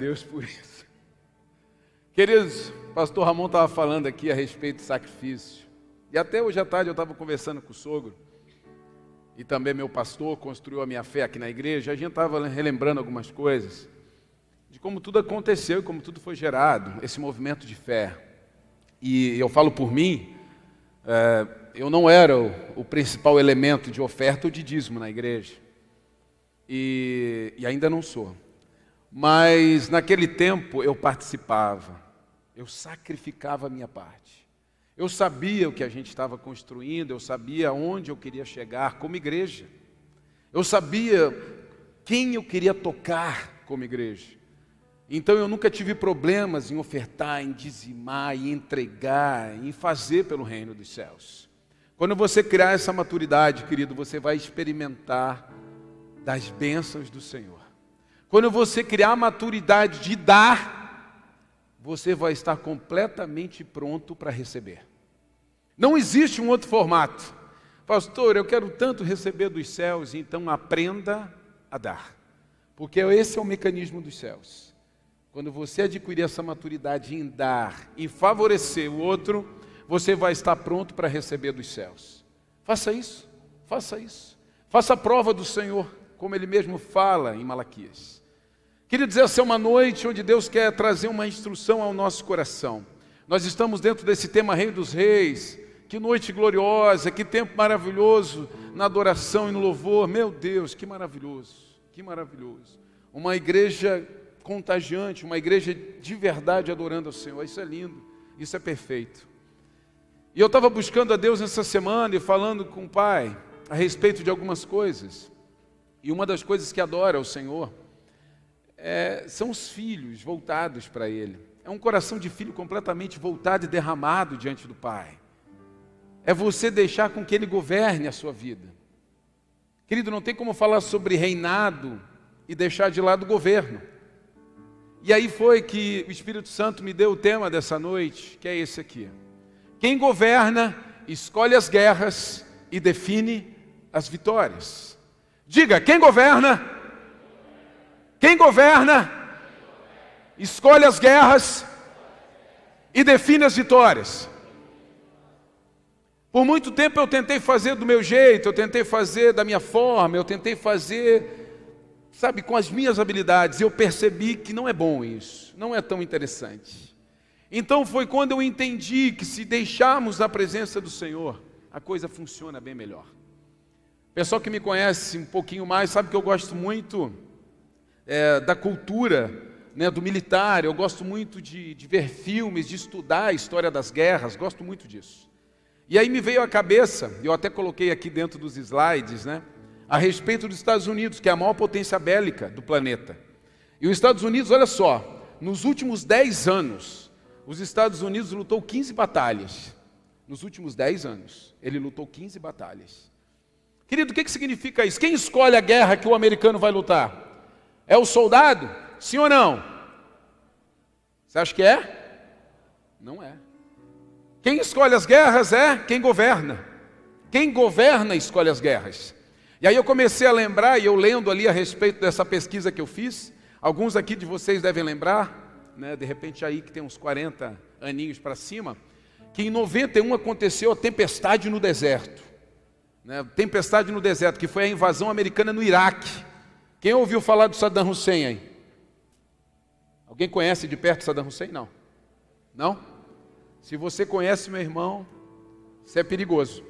Deus por isso. Queridos, pastor Ramon estava falando aqui a respeito do sacrifício. E até hoje à tarde eu estava conversando com o sogro. E também meu pastor construiu a minha fé aqui na igreja. A gente estava relembrando algumas coisas. De como tudo aconteceu e como tudo foi gerado. Esse movimento de fé. E eu falo por mim. É, eu não era o, o, principal elemento de oferta ou de dízimo na igreja. E, e ainda não sou. Mas naquele tempo eu participava, eu sacrificava a minha parte. Eu sabia o que a gente estava construindo, eu sabia onde eu queria chegar como igreja. Eu sabia quem eu queria tocar como igreja. Então eu nunca tive problemas em ofertar, em dizimar, em entregar, em fazer pelo reino dos céus. Quando você criar essa maturidade, querido, você vai experimentar das bênçãos do Senhor. Quando você criar a maturidade de dar, você vai estar completamente pronto para receber. Não existe um outro formato. Pastor, eu quero tanto receber dos céus, então aprenda a dar. Porque esse é o mecanismo dos céus. Quando você adquirir essa maturidade em dar, em favorecer o outro, você vai estar pronto para receber dos céus. Faça isso, faça isso. Faça a prova do Senhor, como ele mesmo fala em Malaquias. Queridos, essa é uma noite onde Deus quer trazer uma instrução ao nosso coração. Nós estamos dentro desse tema Rei dos Reis. Que noite gloriosa, que tempo maravilhoso na adoração e no louvor. Meu Deus, que maravilhoso, que maravilhoso. Uma igreja contagiante, uma igreja de verdade adorando ao Senhor. Isso é lindo, isso é perfeito. E eu estava buscando a Deus essa semana e falando com o Pai a respeito de algumas coisas. E uma das coisas que adora ao Senhor é, são os filhos voltados para Ele. É um coração de filho completamente voltado e derramado diante do Pai. É você deixar com que Ele governe a sua vida. Querido, não tem como falar sobre reinado e deixar de lado o governo. E aí foi que o Espírito Santo me deu o tema dessa noite, que é esse aqui. Quem governa, escolhe as guerras e define as vitórias. Diga, quem governa, quem governa, escolhe as guerras e define as vitórias. Por muito tempo eu tentei fazer do meu jeito, eu tentei fazer da minha forma, eu tentei fazer, sabe, com as minhas habilidades. Eu percebi que não é bom isso, não é tão interessante. Então foi quando eu entendi que se deixarmos a presença do Senhor, a coisa funciona bem melhor. Pessoal que me conhece um pouquinho mais sabe que eu gosto muito é, da cultura né, do militar, eu gosto muito de, de ver filmes, de estudar a história das guerras, gosto muito disso. E aí me veio à cabeça, eu até coloquei aqui dentro dos slides, né, a respeito dos Estados Unidos, que é a maior potência bélica do planeta. E os Estados Unidos, olha só, nos últimos 10 anos, os Estados Unidos lutou 15 batalhas. Nos últimos 10 anos, ele lutou 15 batalhas. Querido, o que, que significa isso? Quem escolhe a guerra que o americano vai lutar? É o soldado? Sim ou não? Você acha que é? Não é. Quem escolhe as guerras é quem governa. Quem governa escolhe as guerras. E aí eu comecei a lembrar, e eu lendo ali a respeito dessa pesquisa que eu fiz, alguns aqui de vocês devem lembrar, né, de repente aí que tem uns 40 aninhos para cima, que em 91 aconteceu a tempestade no deserto. Né, tempestade no deserto, que foi a invasão americana no Iraque. Quem ouviu falar do Saddam Hussein aí? Alguém conhece de perto Saddam Hussein? Não. Não? Se você conhece, meu irmão, isso é perigoso.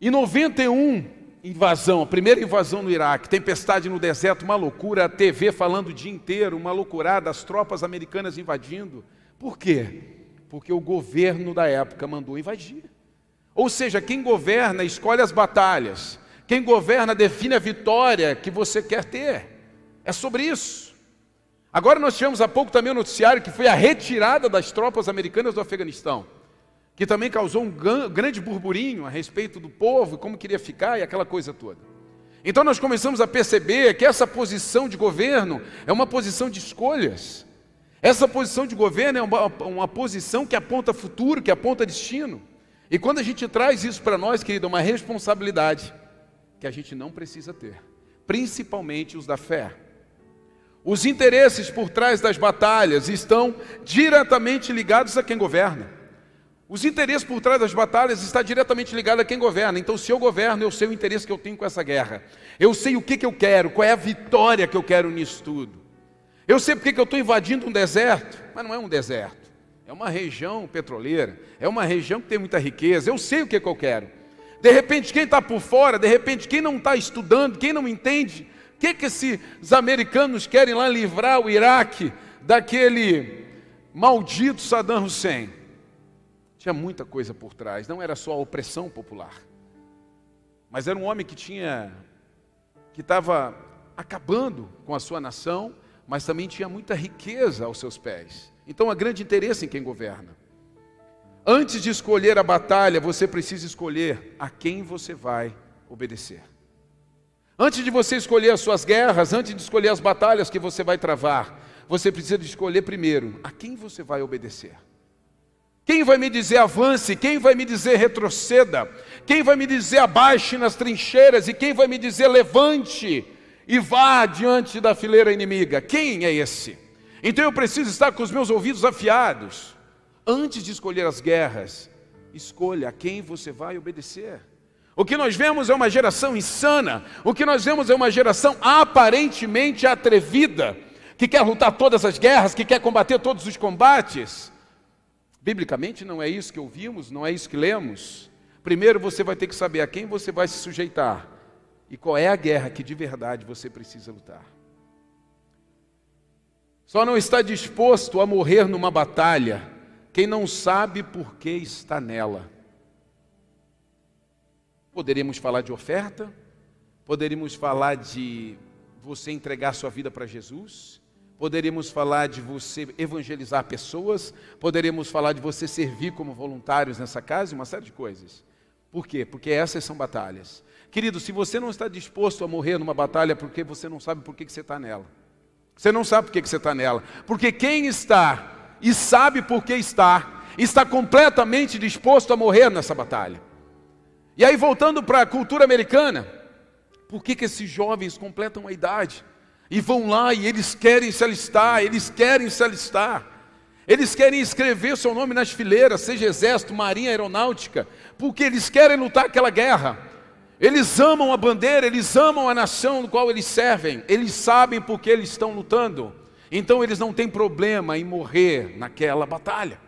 Em 91, invasão, a primeira invasão no Iraque, tempestade no deserto, uma loucura, a TV falando o dia inteiro, uma loucurada, as tropas americanas invadindo. Por quê? Porque o governo da época mandou invadir. Ou seja, quem governa escolhe as batalhas. Quem governa define a vitória que você quer ter. É sobre isso. Agora nós tivemos há pouco também o um noticiário que foi a retirada das tropas americanas do Afeganistão, que também causou um grande burburinho a respeito do povo, como queria ficar e aquela coisa toda. Então nós começamos a perceber que essa posição de governo é uma posição de escolhas. Essa posição de governo é uma, uma posição que aponta futuro, que aponta destino. E quando a gente traz isso para nós, querido, é uma responsabilidade que a gente não precisa ter, principalmente os da fé. Os interesses por trás das batalhas estão diretamente ligados a quem governa. Os interesses por trás das batalhas estão diretamente ligados a quem governa. Então, se eu governo, eu sei o interesse que eu tenho com essa guerra. Eu sei o que, que eu quero, qual é a vitória que eu quero nisso tudo. Eu sei porque que eu estou invadindo um deserto, mas não é um deserto. É uma região petroleira, é uma região que tem muita riqueza. Eu sei o que, que eu quero. De repente, quem está por fora, de repente, quem não está estudando, quem não entende, o que, que esses americanos querem lá livrar o Iraque daquele maldito Saddam Hussein? Tinha muita coisa por trás, não era só a opressão popular, mas era um homem que tinha, que estava acabando com a sua nação, mas também tinha muita riqueza aos seus pés. Então há grande interesse em quem governa. Antes de escolher a batalha, você precisa escolher a quem você vai obedecer. Antes de você escolher as suas guerras, antes de escolher as batalhas que você vai travar, você precisa escolher primeiro a quem você vai obedecer. Quem vai me dizer avance? Quem vai me dizer retroceda? Quem vai me dizer abaixe nas trincheiras? E quem vai me dizer levante e vá diante da fileira inimiga? Quem é esse? Então eu preciso estar com os meus ouvidos afiados. Antes de escolher as guerras, escolha a quem você vai obedecer. O que nós vemos é uma geração insana, o que nós vemos é uma geração aparentemente atrevida, que quer lutar todas as guerras, que quer combater todos os combates. Biblicamente não é isso que ouvimos, não é isso que lemos. Primeiro você vai ter que saber a quem você vai se sujeitar e qual é a guerra que de verdade você precisa lutar. Só não está disposto a morrer numa batalha quem não sabe por que está nela. Poderíamos falar de oferta, poderíamos falar de você entregar sua vida para Jesus, poderíamos falar de você evangelizar pessoas, poderíamos falar de você servir como voluntários nessa casa, uma série de coisas. Por quê? Porque essas são batalhas. Querido, se você não está disposto a morrer numa batalha porque você não sabe por que você está nela, você não sabe por que você está nela, porque quem está e sabe por que está, está completamente disposto a morrer nessa batalha. E aí, voltando para a cultura americana, por que, que esses jovens completam a idade e vão lá e eles querem se alistar, eles querem se alistar, eles querem escrever seu nome nas fileiras, seja exército, marinha, aeronáutica, porque eles querem lutar aquela guerra. Eles amam a bandeira, eles amam a nação no qual eles servem, eles sabem por que eles estão lutando, então eles não têm problema em morrer naquela batalha.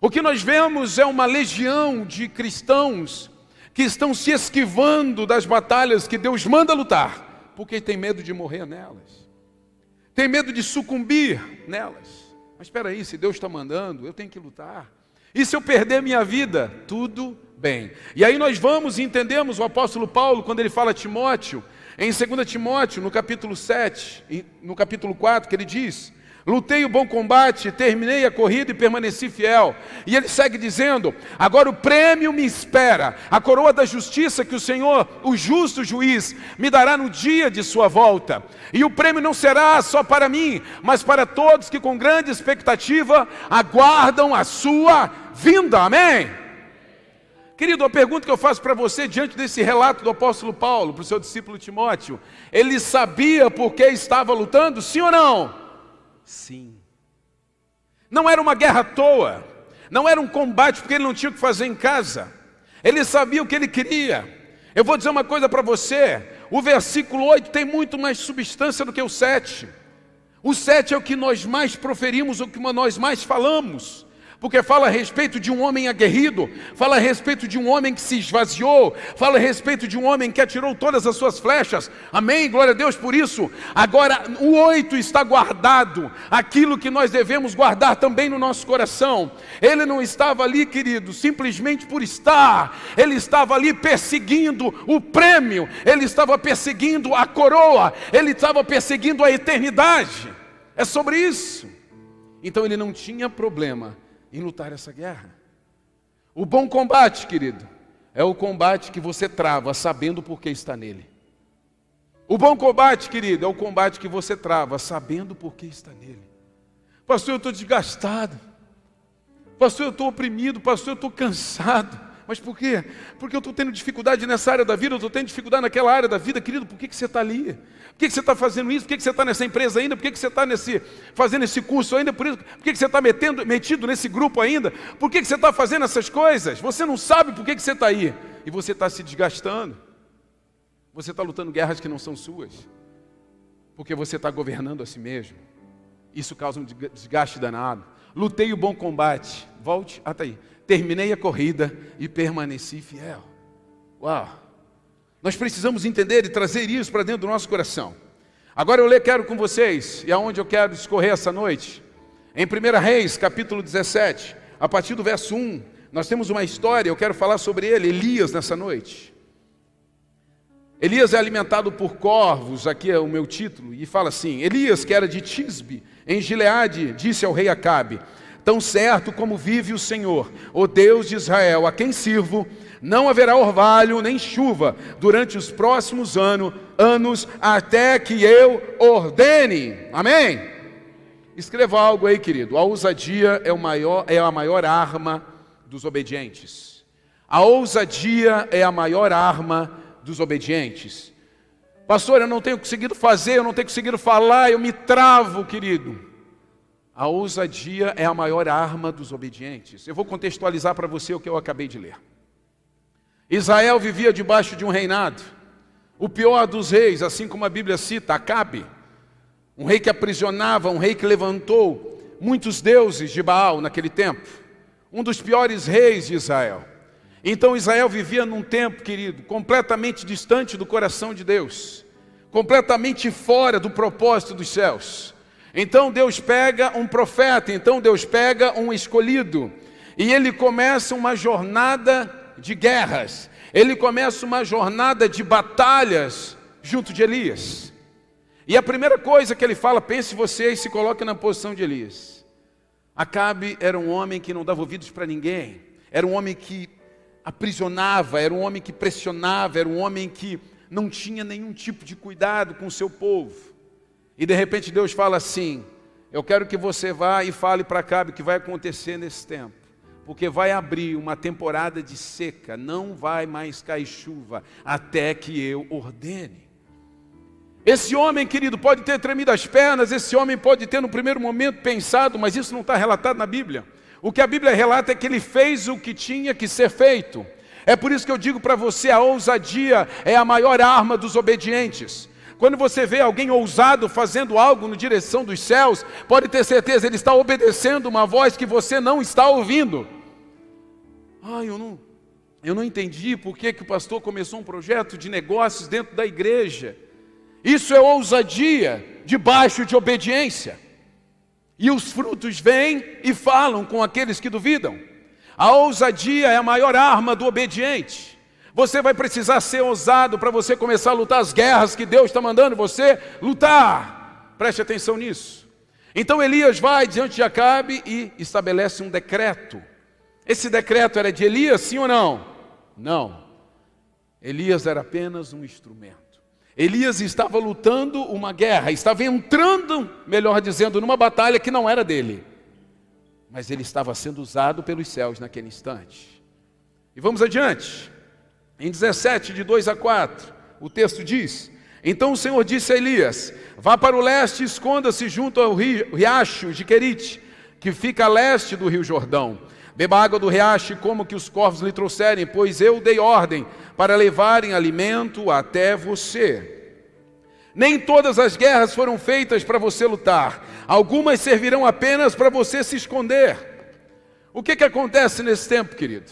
O que nós vemos é uma legião de cristãos que estão se esquivando das batalhas que Deus manda lutar, porque tem medo de morrer nelas, tem medo de sucumbir nelas. Mas espera aí, se Deus está mandando, eu tenho que lutar. E se eu perder minha vida? Tudo bem. E aí nós vamos e entendemos o apóstolo Paulo quando ele fala a Timóteo, em 2 Timóteo, no capítulo 7, no capítulo 4, que ele diz: Lutei o bom combate, terminei a corrida e permaneci fiel. E ele segue dizendo: Agora o prêmio me espera, a coroa da justiça que o Senhor, o justo juiz, me dará no dia de sua volta. E o prêmio não será só para mim, mas para todos que com grande expectativa aguardam a sua vinda. Amém? Querido, a pergunta que eu faço para você diante desse relato do apóstolo Paulo, para o seu discípulo Timóteo: ele sabia por que estava lutando, sim ou não? Sim. Não era uma guerra à toa, não era um combate porque ele não tinha o que fazer em casa. Ele sabia o que ele queria. Eu vou dizer uma coisa para você: o versículo 8 tem muito mais substância do que o 7. O 7 é o que nós mais proferimos, o que nós mais falamos porque fala a respeito de um homem aguerrido, fala a respeito de um homem que se esvaziou, fala a respeito de um homem que atirou todas as suas flechas. Amém? Glória a Deus por isso. Agora, o oito está guardado, aquilo que nós devemos guardar também no nosso coração. Ele não estava ali, querido, simplesmente por estar, ele estava ali perseguindo o prêmio, ele estava perseguindo a coroa, ele estava perseguindo a eternidade. É sobre isso. Então ele não tinha problema em lutar essa guerra. O bom combate, querido, é o combate que você trava sabendo por que está nele. O bom combate, querido, é o combate que você trava sabendo por que está nele. Pastor, eu estou desgastado. Pastor, eu estou oprimido. Pastor, eu estou cansado. Mas por quê? Porque eu estou tendo dificuldade nessa área da vida, eu estou tendo dificuldade naquela área da vida, querido, por que, que você está ali? Por que, que você está fazendo isso? Por que, que você está nessa empresa ainda? Por que, que você está nesse, fazendo esse curso ainda? Por, isso, por que, que você está metido nesse grupo ainda? Por que, que você está fazendo essas coisas? Você não sabe por que, que você está aí. E você está se desgastando. Você está lutando guerras que não são suas. Porque você está governando a si mesmo. Isso causa um desgaste danado. Lutei o bom combate. Volte até aí terminei a corrida e permaneci fiel. Uau! Nós precisamos entender e trazer isso para dentro do nosso coração. Agora eu quero com vocês, e aonde eu quero discorrer essa noite, em 1 Reis, capítulo 17, a partir do verso 1, nós temos uma história, eu quero falar sobre ele, Elias, nessa noite. Elias é alimentado por corvos, aqui é o meu título, e fala assim: Elias, que era de Tisbe, em Gileade, disse ao rei Acabe: Tão certo como vive o Senhor, o Deus de Israel, a quem sirvo, não haverá orvalho nem chuva durante os próximos ano, anos, até que eu ordene. Amém? Escreva algo aí, querido. A ousadia é, maior, é a maior arma dos obedientes. A ousadia é a maior arma dos obedientes. Pastor, eu não tenho conseguido fazer, eu não tenho conseguido falar, eu me travo, querido. A ousadia é a maior arma dos obedientes. Eu vou contextualizar para você o que eu acabei de ler. Israel vivia debaixo de um reinado, o pior dos reis, assim como a Bíblia cita, Acabe, um rei que aprisionava, um rei que levantou muitos deuses de Baal naquele tempo, um dos piores reis de Israel. Então Israel vivia num tempo, querido, completamente distante do coração de Deus, completamente fora do propósito dos céus. Então Deus pega um profeta, então Deus pega um escolhido, e ele começa uma jornada de guerras, ele começa uma jornada de batalhas junto de Elias. E a primeira coisa que ele fala, pense você e se coloque na posição de Elias. Acabe era um homem que não dava ouvidos para ninguém, era um homem que aprisionava, era um homem que pressionava, era um homem que não tinha nenhum tipo de cuidado com o seu povo. E de repente Deus fala assim: Eu quero que você vá e fale para Cabe o que vai acontecer nesse tempo. Porque vai abrir uma temporada de seca, não vai mais cair chuva até que eu ordene. Esse homem, querido, pode ter tremido as pernas, esse homem pode ter no primeiro momento pensado, mas isso não está relatado na Bíblia. O que a Bíblia relata é que ele fez o que tinha que ser feito. É por isso que eu digo para você: a ousadia é a maior arma dos obedientes. Quando você vê alguém ousado fazendo algo na direção dos céus, pode ter certeza, ele está obedecendo uma voz que você não está ouvindo. Ah, eu não, eu não entendi por que, que o pastor começou um projeto de negócios dentro da igreja. Isso é ousadia debaixo de obediência. E os frutos vêm e falam com aqueles que duvidam. A ousadia é a maior arma do obediente. Você vai precisar ser ousado para você começar a lutar as guerras que Deus está mandando você lutar. Preste atenção nisso. Então Elias vai diante de Acabe e estabelece um decreto. Esse decreto era de Elias, sim ou não? Não. Elias era apenas um instrumento. Elias estava lutando uma guerra, estava entrando, melhor dizendo, numa batalha que não era dele. Mas ele estava sendo usado pelos céus naquele instante. E vamos adiante. Em 17, de 2 a 4, o texto diz: Então o Senhor disse a Elias: Vá para o leste e esconda-se junto ao riacho de Querite, que fica a leste do rio Jordão. Beba água do riacho e como que os corvos lhe trouxerem, pois eu dei ordem para levarem alimento até você. Nem todas as guerras foram feitas para você lutar, algumas servirão apenas para você se esconder. O que, que acontece nesse tempo, querido?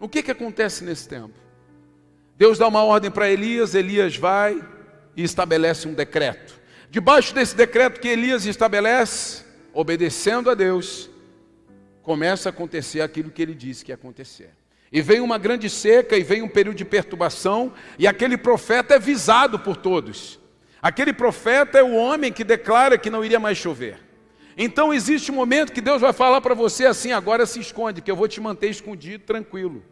O que, que acontece nesse tempo? Deus dá uma ordem para Elias, Elias vai e estabelece um decreto. Debaixo desse decreto que Elias estabelece, obedecendo a Deus, começa a acontecer aquilo que ele disse que ia acontecer. E vem uma grande seca, e vem um período de perturbação, e aquele profeta é visado por todos. Aquele profeta é o homem que declara que não iria mais chover. Então existe um momento que Deus vai falar para você assim: agora se esconde, que eu vou te manter escondido, tranquilo.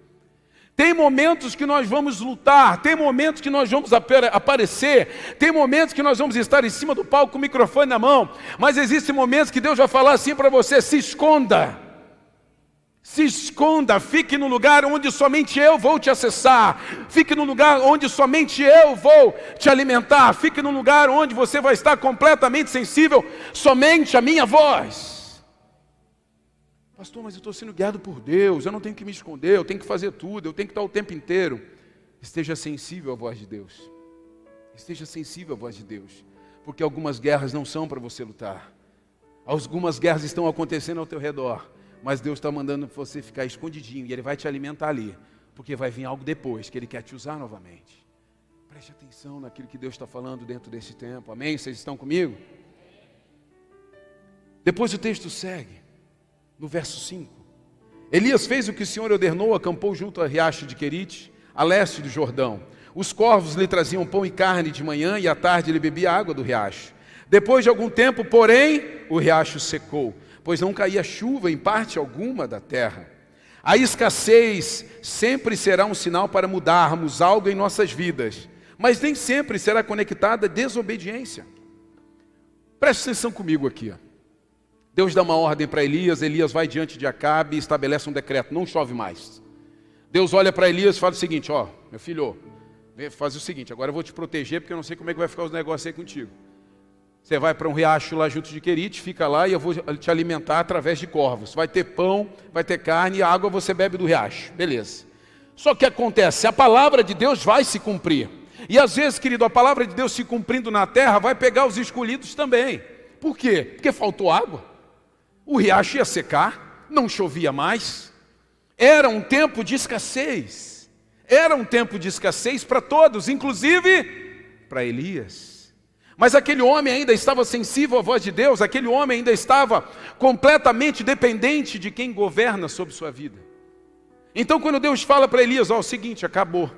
Tem momentos que nós vamos lutar, tem momentos que nós vamos aparecer, tem momentos que nós vamos estar em cima do palco com o microfone na mão, mas existem momentos que Deus vai falar assim para você: se esconda. Se esconda, fique no lugar onde somente eu vou te acessar. Fique no lugar onde somente eu vou te alimentar. Fique no lugar onde você vai estar completamente sensível somente à minha voz. Pastor, mas eu estou sendo guiado por Deus, eu não tenho que me esconder, eu tenho que fazer tudo, eu tenho que estar o tempo inteiro. Esteja sensível à voz de Deus. Esteja sensível à voz de Deus. Porque algumas guerras não são para você lutar. Algumas guerras estão acontecendo ao teu redor mas Deus está mandando você ficar escondidinho e Ele vai te alimentar ali, porque vai vir algo depois que Ele quer te usar novamente. Preste atenção naquilo que Deus está falando dentro desse tempo, amém? Vocês estão comigo? Depois o texto segue, no verso 5. Elias fez o que o Senhor ordenou, acampou junto a riacho de Querite, a leste do Jordão. Os corvos lhe traziam pão e carne de manhã e à tarde ele bebia água do riacho. Depois de algum tempo, porém, o riacho secou pois não caía chuva em parte alguma da terra. A escassez sempre será um sinal para mudarmos algo em nossas vidas, mas nem sempre será conectada à desobediência. Preste atenção comigo aqui. Ó. Deus dá uma ordem para Elias, Elias vai diante de Acabe e estabelece um decreto: não chove mais. Deus olha para Elias e fala o seguinte: ó, meu filho, faz o seguinte, agora eu vou te proteger porque eu não sei como é que vai ficar os negócios aí contigo. Você vai para um riacho lá junto de Querite, fica lá e eu vou te alimentar através de corvos. Vai ter pão, vai ter carne e água você bebe do riacho. Beleza. Só que acontece, a palavra de Deus vai se cumprir. E às vezes, querido, a palavra de Deus se cumprindo na terra vai pegar os escolhidos também. Por quê? Porque faltou água. O riacho ia secar, não chovia mais. Era um tempo de escassez. Era um tempo de escassez para todos, inclusive para Elias. Mas aquele homem ainda estava sensível à voz de Deus, aquele homem ainda estava completamente dependente de quem governa sobre sua vida. Então, quando Deus fala para Elias: Ó, oh, o seguinte, acabou,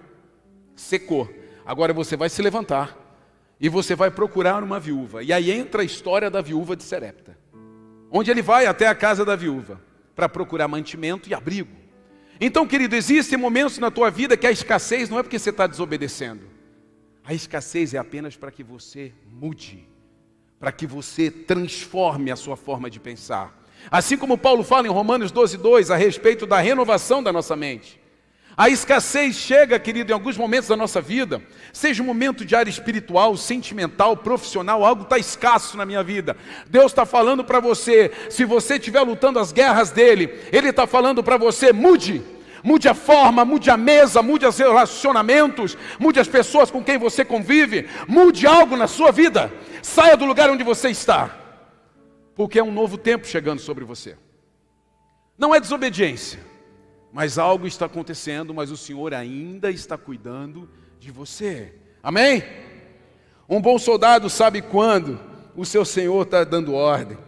secou, agora você vai se levantar e você vai procurar uma viúva. E aí entra a história da viúva de Serepta, onde ele vai até a casa da viúva para procurar mantimento e abrigo. Então, querido, existem momentos na tua vida que a escassez não é porque você está desobedecendo. A escassez é apenas para que você mude, para que você transforme a sua forma de pensar. Assim como Paulo fala em Romanos 12, 2, a respeito da renovação da nossa mente. A escassez chega, querido, em alguns momentos da nossa vida, seja um momento de área espiritual, sentimental, profissional, algo está escasso na minha vida. Deus está falando para você, se você estiver lutando as guerras dele, Ele está falando para você, mude mude a forma, mude a mesa, mude os relacionamentos, mude as pessoas com quem você convive, mude algo na sua vida. Saia do lugar onde você está, porque é um novo tempo chegando sobre você. Não é desobediência, mas algo está acontecendo, mas o Senhor ainda está cuidando de você. Amém? Um bom soldado sabe quando o seu Senhor está dando ordem.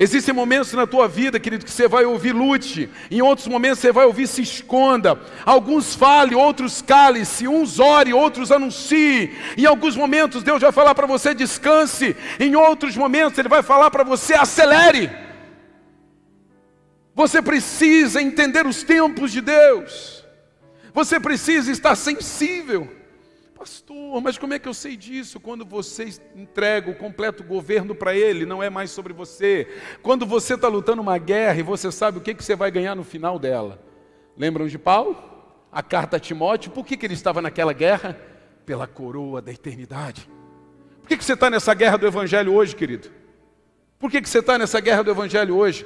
Existem momentos na tua vida, querido, que você vai ouvir lute, em outros momentos você vai ouvir se esconda. Alguns fale, outros cale-se, uns ore, outros anuncie. Em alguns momentos Deus vai falar para você descanse, em outros momentos Ele vai falar para você acelere. Você precisa entender os tempos de Deus, você precisa estar sensível. Pastor, mas como é que eu sei disso? Quando você entrega o completo governo para Ele, não é mais sobre você. Quando você está lutando uma guerra e você sabe o que, que você vai ganhar no final dela. Lembram de Paulo? A carta a Timóteo, por que, que ele estava naquela guerra? Pela coroa da eternidade. Por que, que você está nessa guerra do Evangelho hoje, querido? Por que, que você está nessa guerra do Evangelho hoje?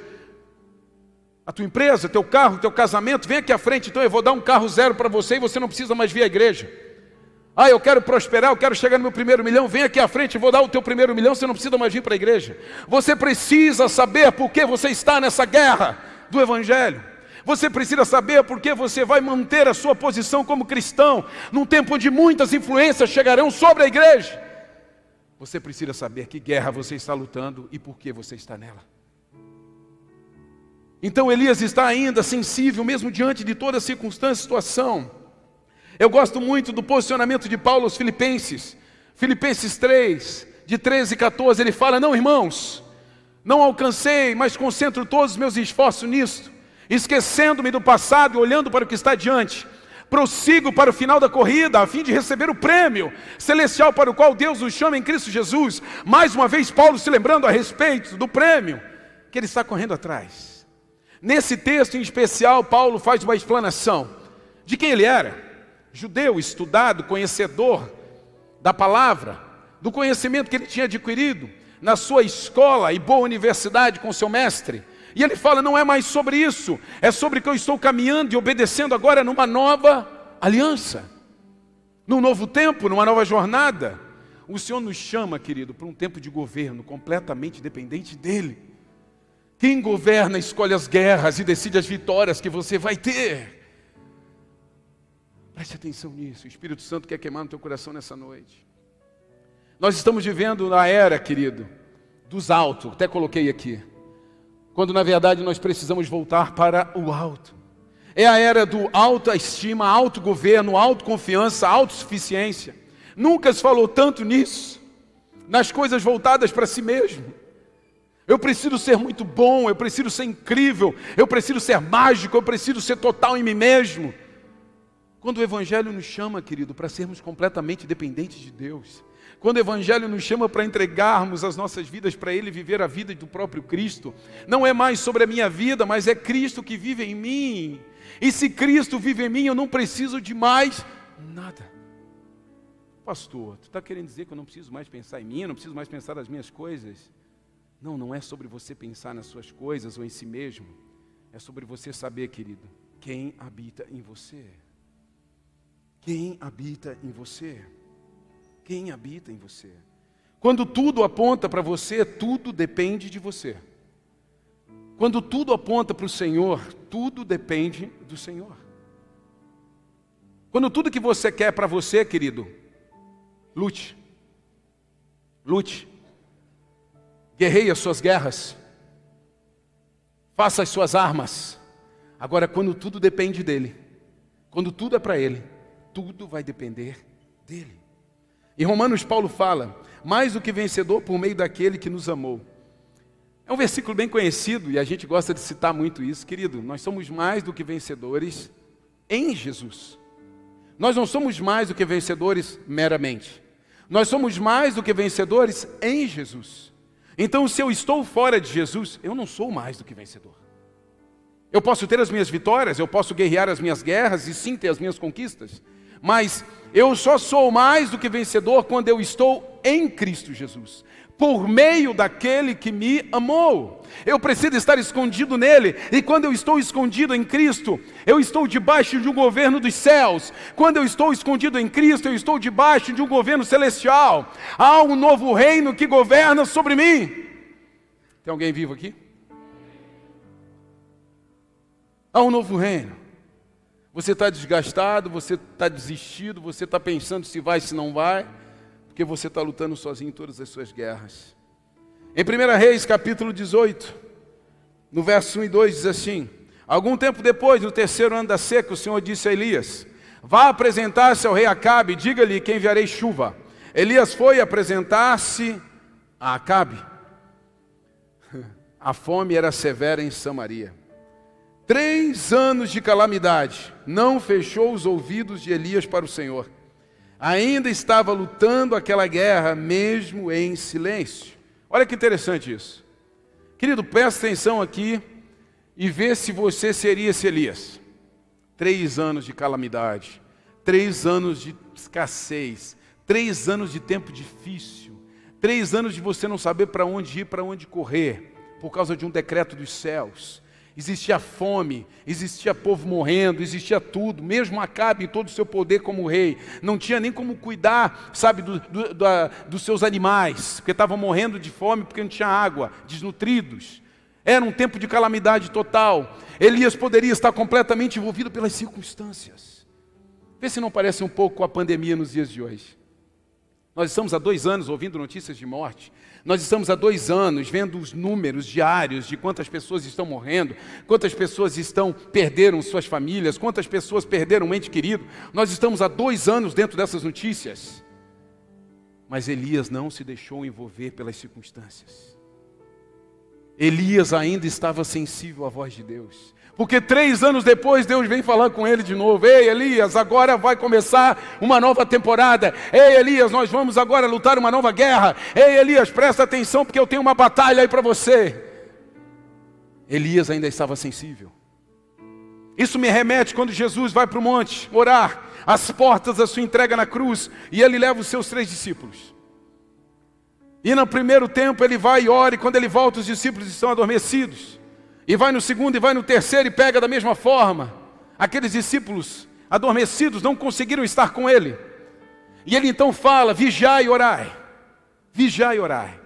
A tua empresa, teu carro, teu casamento, vem aqui à frente, então eu vou dar um carro zero para você e você não precisa mais vir à igreja. Ah, eu quero prosperar, eu quero chegar no meu primeiro milhão. Vem aqui à frente, vou dar o teu primeiro milhão. Você não precisa mais vir para a igreja. Você precisa saber por que você está nessa guerra do Evangelho. Você precisa saber por que você vai manter a sua posição como cristão num tempo onde muitas influências chegarão sobre a igreja. Você precisa saber que guerra você está lutando e por que você está nela. Então Elias está ainda sensível, mesmo diante de toda circunstância e situação. Eu gosto muito do posicionamento de Paulo aos Filipenses. Filipenses 3, de 13 e 14, ele fala: Não, irmãos, não alcancei, mas concentro todos os meus esforços nisto, esquecendo-me do passado e olhando para o que está diante. Prossigo para o final da corrida, a fim de receber o prêmio celestial para o qual Deus nos chama em Cristo Jesus. Mais uma vez, Paulo se lembrando a respeito do prêmio que ele está correndo atrás. Nesse texto em especial, Paulo faz uma explanação de quem ele era. Judeu, estudado, conhecedor da palavra, do conhecimento que ele tinha adquirido na sua escola e boa universidade com seu mestre. E ele fala: não é mais sobre isso, é sobre que eu estou caminhando e obedecendo agora numa nova aliança, num novo tempo, numa nova jornada. O Senhor nos chama, querido, para um tempo de governo completamente dependente dEle. Quem governa escolhe as guerras e decide as vitórias que você vai ter. Preste atenção nisso, o Espírito Santo quer queimar no teu coração nessa noite. Nós estamos vivendo na era, querido, dos altos, até coloquei aqui quando na verdade nós precisamos voltar para o alto. É a era do autoestima, autogoverno, autoconfiança, autossuficiência. Nunca se falou tanto nisso, nas coisas voltadas para si mesmo. Eu preciso ser muito bom, eu preciso ser incrível, eu preciso ser mágico, eu preciso ser total em mim mesmo. Quando o Evangelho nos chama, querido, para sermos completamente dependentes de Deus, quando o Evangelho nos chama para entregarmos as nossas vidas para Ele viver a vida do próprio Cristo, não é mais sobre a minha vida, mas é Cristo que vive em mim. E se Cristo vive em mim, eu não preciso de mais nada. Pastor, tu está querendo dizer que eu não preciso mais pensar em mim, eu não preciso mais pensar nas minhas coisas? Não, não é sobre você pensar nas suas coisas ou em si mesmo. É sobre você saber, querido, quem habita em você. Quem habita em você? quem habita em você. Quando tudo aponta para você, tudo depende de você. Quando tudo aponta para o Senhor, tudo depende do Senhor. Quando tudo que você quer para você, querido, lute. Lute. Guerreie as suas guerras. Faça as suas armas. Agora, quando tudo depende dele, quando tudo é para ele, tudo vai depender dele. Em Romanos, Paulo fala: mais do que vencedor por meio daquele que nos amou. É um versículo bem conhecido e a gente gosta de citar muito isso, querido. Nós somos mais do que vencedores em Jesus. Nós não somos mais do que vencedores meramente. Nós somos mais do que vencedores em Jesus. Então, se eu estou fora de Jesus, eu não sou mais do que vencedor. Eu posso ter as minhas vitórias, eu posso guerrear as minhas guerras e sim ter as minhas conquistas, mas eu só sou mais do que vencedor quando eu estou em Cristo Jesus, por meio daquele que me amou. Eu preciso estar escondido nele, e quando eu estou escondido em Cristo, eu estou debaixo de um governo dos céus. Quando eu estou escondido em Cristo, eu estou debaixo de um governo celestial. Há um novo reino que governa sobre mim. Tem alguém vivo aqui? Há um novo reino. Você está desgastado, você está desistido, você está pensando se vai, se não vai, porque você está lutando sozinho em todas as suas guerras. Em 1 Reis, capítulo 18, no verso 1 e 2, diz assim: Algum tempo depois, no terceiro ano da seca, o Senhor disse a Elias: Vá apresentar-se ao rei Acabe, diga-lhe que enviarei chuva. Elias foi apresentar-se a Acabe. A fome era severa em Samaria. Três anos de calamidade não fechou os ouvidos de Elias para o Senhor. Ainda estava lutando aquela guerra, mesmo em silêncio. Olha que interessante isso. Querido, presta atenção aqui e vê se você seria esse Elias. Três anos de calamidade, três anos de escassez, três anos de tempo difícil, três anos de você não saber para onde ir, para onde correr, por causa de um decreto dos céus Existia fome, existia povo morrendo, existia tudo, mesmo Acabe em todo o seu poder como rei, não tinha nem como cuidar, sabe, do, do, da, dos seus animais, porque estavam morrendo de fome porque não tinha água, desnutridos. Era um tempo de calamidade total. Elias poderia estar completamente envolvido pelas circunstâncias. Vê se não parece um pouco com a pandemia nos dias de hoje. Nós estamos há dois anos ouvindo notícias de morte. Nós estamos há dois anos vendo os números diários de quantas pessoas estão morrendo, quantas pessoas estão perderam suas famílias, quantas pessoas perderam um ente querido. Nós estamos há dois anos dentro dessas notícias. Mas Elias não se deixou envolver pelas circunstâncias. Elias ainda estava sensível à voz de Deus. Porque três anos depois Deus vem falar com ele de novo: Ei Elias, agora vai começar uma nova temporada. Ei Elias, nós vamos agora lutar uma nova guerra. Ei Elias, presta atenção porque eu tenho uma batalha aí para você. Elias ainda estava sensível. Isso me remete quando Jesus vai para o monte orar, às portas da sua entrega na cruz, e ele leva os seus três discípulos. E no primeiro tempo ele vai e ora, e quando ele volta, os discípulos estão adormecidos. E vai no segundo, e vai no terceiro, e pega da mesma forma. Aqueles discípulos adormecidos não conseguiram estar com ele. E ele então fala: vigiai e orai. Vigiai e orai.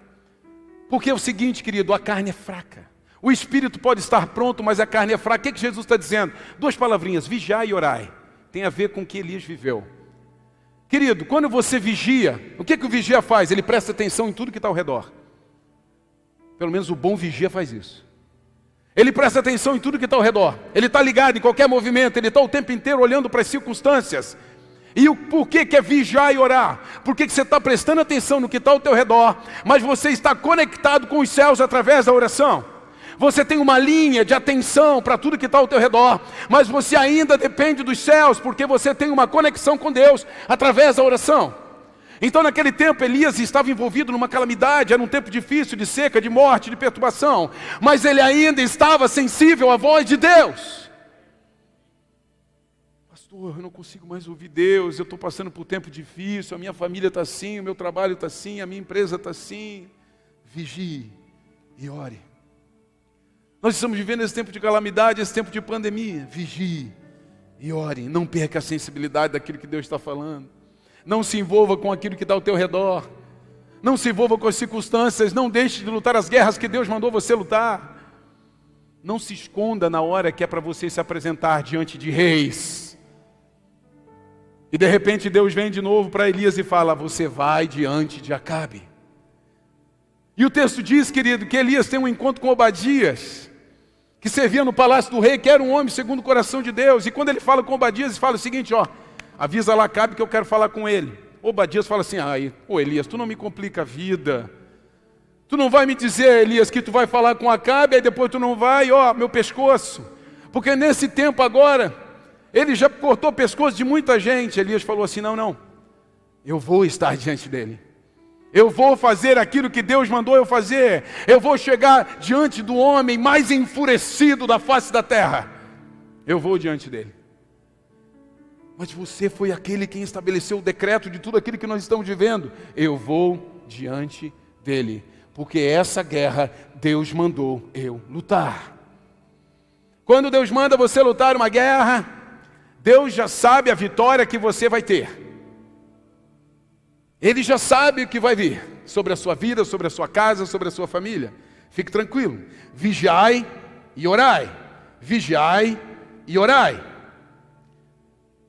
Porque é o seguinte, querido, a carne é fraca. O espírito pode estar pronto, mas a carne é fraca. O que, é que Jesus está dizendo? Duas palavrinhas: vigiai e orai. Tem a ver com o que Elias viveu. Querido, quando você vigia, o que, que o vigia faz? Ele presta atenção em tudo que está ao redor. Pelo menos o bom vigia faz isso. Ele presta atenção em tudo que está ao redor. Ele está ligado em qualquer movimento. Ele está o tempo inteiro olhando para as circunstâncias. E o porquê que é vigiar e orar? Porque que você está prestando atenção no que está ao teu redor, mas você está conectado com os céus através da oração. Você tem uma linha de atenção para tudo que está ao teu redor, mas você ainda depende dos céus, porque você tem uma conexão com Deus através da oração. Então, naquele tempo, Elias estava envolvido numa calamidade, era um tempo difícil de seca, de morte, de perturbação, mas ele ainda estava sensível à voz de Deus. Pastor, eu não consigo mais ouvir Deus, eu estou passando por um tempo difícil, a minha família está assim, o meu trabalho está assim, a minha empresa está assim. Vigie e ore. Nós estamos vivendo esse tempo de calamidade, esse tempo de pandemia. Vigie e ore. Não perca a sensibilidade daquilo que Deus está falando. Não se envolva com aquilo que está ao teu redor. Não se envolva com as circunstâncias. Não deixe de lutar as guerras que Deus mandou você lutar. Não se esconda na hora que é para você se apresentar diante de reis. E de repente Deus vem de novo para Elias e fala: Você vai diante de Acabe. E o texto diz, querido, que Elias tem um encontro com Obadias que servia no palácio do rei, que era um homem segundo o coração de Deus. E quando ele fala com Obadias, ele fala o seguinte: ó, avisa lá Cabe que eu quero falar com ele. Obadias fala assim: ai, ô Elias, tu não me complica a vida. Tu não vai me dizer, Elias, que tu vai falar com Acabe, aí depois tu não vai, ó, meu pescoço. Porque nesse tempo agora, ele já cortou o pescoço de muita gente. Elias falou assim: não, não, eu vou estar diante dele. Eu vou fazer aquilo que Deus mandou eu fazer. Eu vou chegar diante do homem mais enfurecido da face da terra. Eu vou diante dele. Mas você foi aquele quem estabeleceu o decreto de tudo aquilo que nós estamos vivendo. Eu vou diante dele. Porque essa guerra Deus mandou eu lutar. Quando Deus manda você lutar uma guerra, Deus já sabe a vitória que você vai ter. Ele já sabe o que vai vir sobre a sua vida, sobre a sua casa, sobre a sua família. Fique tranquilo. Vigiai e orai. Vigiai e orai.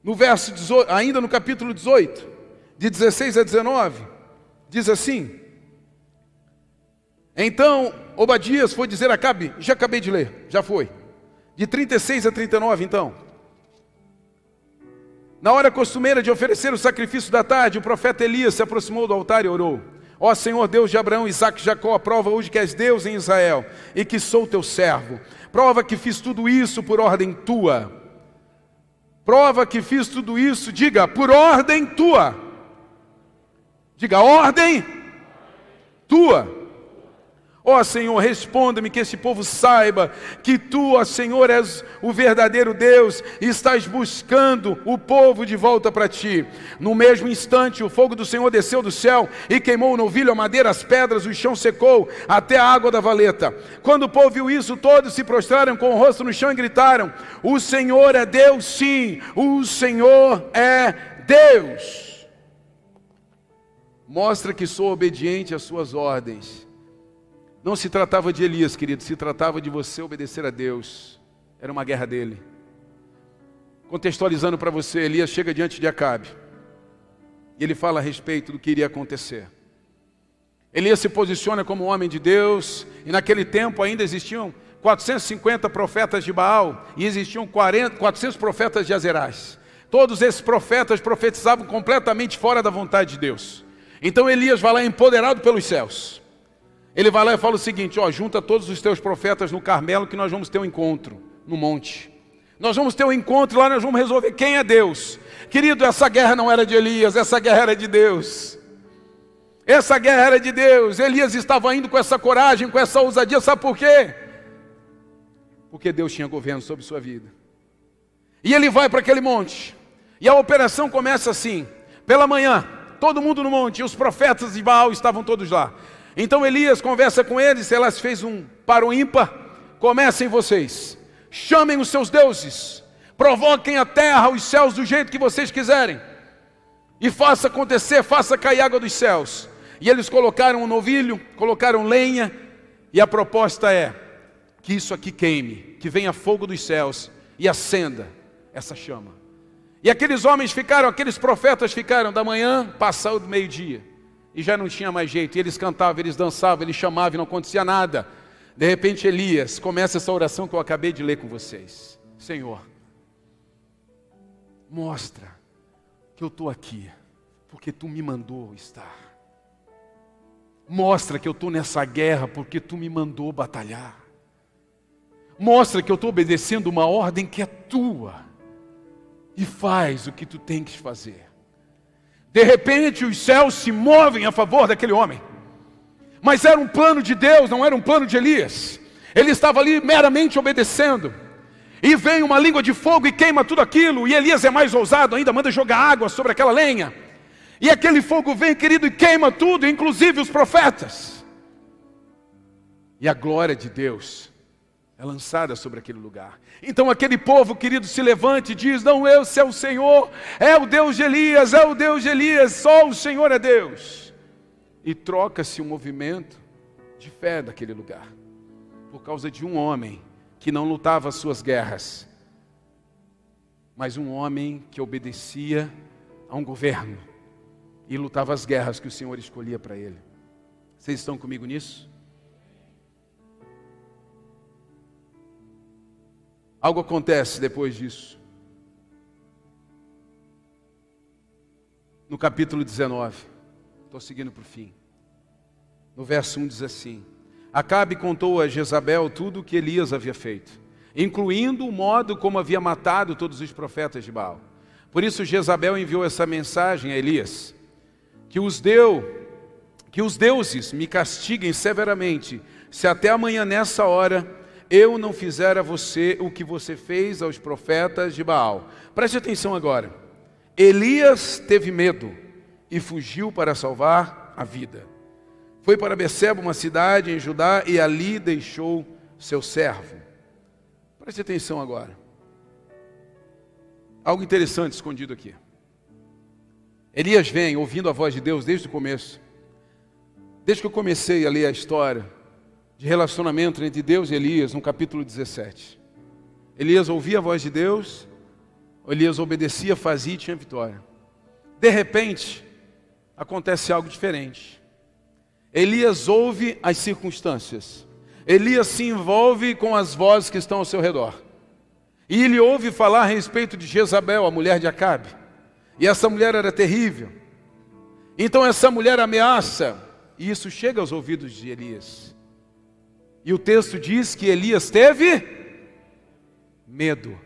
No verso 18, ainda no capítulo 18, de 16 a 19, diz assim: Então Obadias foi dizer a Cabe, já acabei de ler, já foi. De 36 a 39, então. Na hora costumeira de oferecer o sacrifício da tarde, o profeta Elias se aproximou do altar e orou. Ó Senhor Deus de Abraão, Isaac e Jacó, prova hoje que és Deus em Israel e que sou teu servo. Prova que fiz tudo isso por ordem tua. Prova que fiz tudo isso, diga, por ordem tua. Diga, ordem tua. Ó oh, Senhor, responda-me que esse povo saiba que tu, ó Senhor, és o verdadeiro Deus e estás buscando o povo de volta para ti. No mesmo instante, o fogo do Senhor desceu do céu e queimou o novilho, a madeira, as pedras, o chão secou até a água da valeta. Quando o povo viu isso, todos se prostraram com o rosto no chão e gritaram: O Senhor é Deus, sim, o Senhor é Deus. Mostra que sou obediente às suas ordens não se tratava de Elias, querido, se tratava de você obedecer a Deus. Era uma guerra dele. Contextualizando para você, Elias chega diante de Acabe. E ele fala a respeito do que iria acontecer. Elias se posiciona como homem de Deus, e naquele tempo ainda existiam 450 profetas de Baal e existiam 40, 400 profetas de Azerás. Todos esses profetas profetizavam completamente fora da vontade de Deus. Então Elias vai lá empoderado pelos céus. Ele vai lá e fala o seguinte: ó, junta todos os teus profetas no Carmelo que nós vamos ter um encontro no monte. Nós vamos ter um encontro lá, nós vamos resolver quem é Deus. Querido, essa guerra não era de Elias, essa guerra era de Deus. Essa guerra era de Deus. Elias estava indo com essa coragem, com essa ousadia, sabe por quê? porque Deus tinha governo sobre sua vida. E ele vai para aquele monte. E a operação começa assim: pela manhã, todo mundo no monte, e os profetas de Baal estavam todos lá. Então Elias conversa com eles, elas fez um para o ímpar, comecem vocês, chamem os seus deuses, provoquem a terra, os céus do jeito que vocês quiserem, e faça acontecer, faça cair água dos céus. E eles colocaram um novilho, colocaram lenha, e a proposta é que isso aqui queime, que venha fogo dos céus e acenda essa chama. E aqueles homens ficaram, aqueles profetas ficaram da manhã, passado do meio-dia e já não tinha mais jeito. E eles cantavam, eles dançavam, eles chamavam e não acontecia nada. De repente, Elias começa essa oração que eu acabei de ler com vocês: Senhor, mostra que eu estou aqui, porque tu me mandou estar. Mostra que eu estou nessa guerra, porque tu me mandou batalhar. Mostra que eu estou obedecendo uma ordem que é tua. E faz o que tu tens que fazer. De repente, os céus se movem a favor daquele homem. Mas era um plano de Deus, não era um plano de Elias. Ele estava ali meramente obedecendo. E vem uma língua de fogo e queima tudo aquilo. E Elias é mais ousado ainda, manda jogar água sobre aquela lenha. E aquele fogo vem, querido, e queima tudo, inclusive os profetas. E a glória de Deus é lançada sobre aquele lugar. Então aquele povo, querido, se levante e diz: Não, eu, se é o Senhor, é o Deus de Elias, é o Deus de Elias, só o Senhor é Deus. E troca-se o um movimento de fé daquele lugar, por causa de um homem que não lutava as suas guerras, mas um homem que obedecia a um governo e lutava as guerras que o Senhor escolhia para ele. Vocês estão comigo nisso? Algo acontece depois disso. No capítulo 19, estou seguindo para o fim. No verso 1 diz assim: Acabe contou a Jezabel tudo o que Elias havia feito, incluindo o modo como havia matado todos os profetas de Baal. Por isso Jezabel enviou essa mensagem a Elias: que os deu, que os deuses me castiguem severamente, se até amanhã nessa hora eu não fizer a você o que você fez aos profetas de Baal. Preste atenção agora. Elias teve medo e fugiu para salvar a vida. Foi para Beceba, uma cidade em Judá, e ali deixou seu servo. Preste atenção agora. Algo interessante escondido aqui. Elias vem ouvindo a voz de Deus desde o começo. Desde que eu comecei a ler a história, de relacionamento entre Deus e Elias, no capítulo 17. Elias ouvia a voz de Deus, Elias obedecia, fazia e tinha vitória. De repente, acontece algo diferente. Elias ouve as circunstâncias. Elias se envolve com as vozes que estão ao seu redor. E ele ouve falar a respeito de Jezabel, a mulher de Acabe. E essa mulher era terrível. Então essa mulher ameaça, e isso chega aos ouvidos de Elias. E o texto diz que Elias teve medo.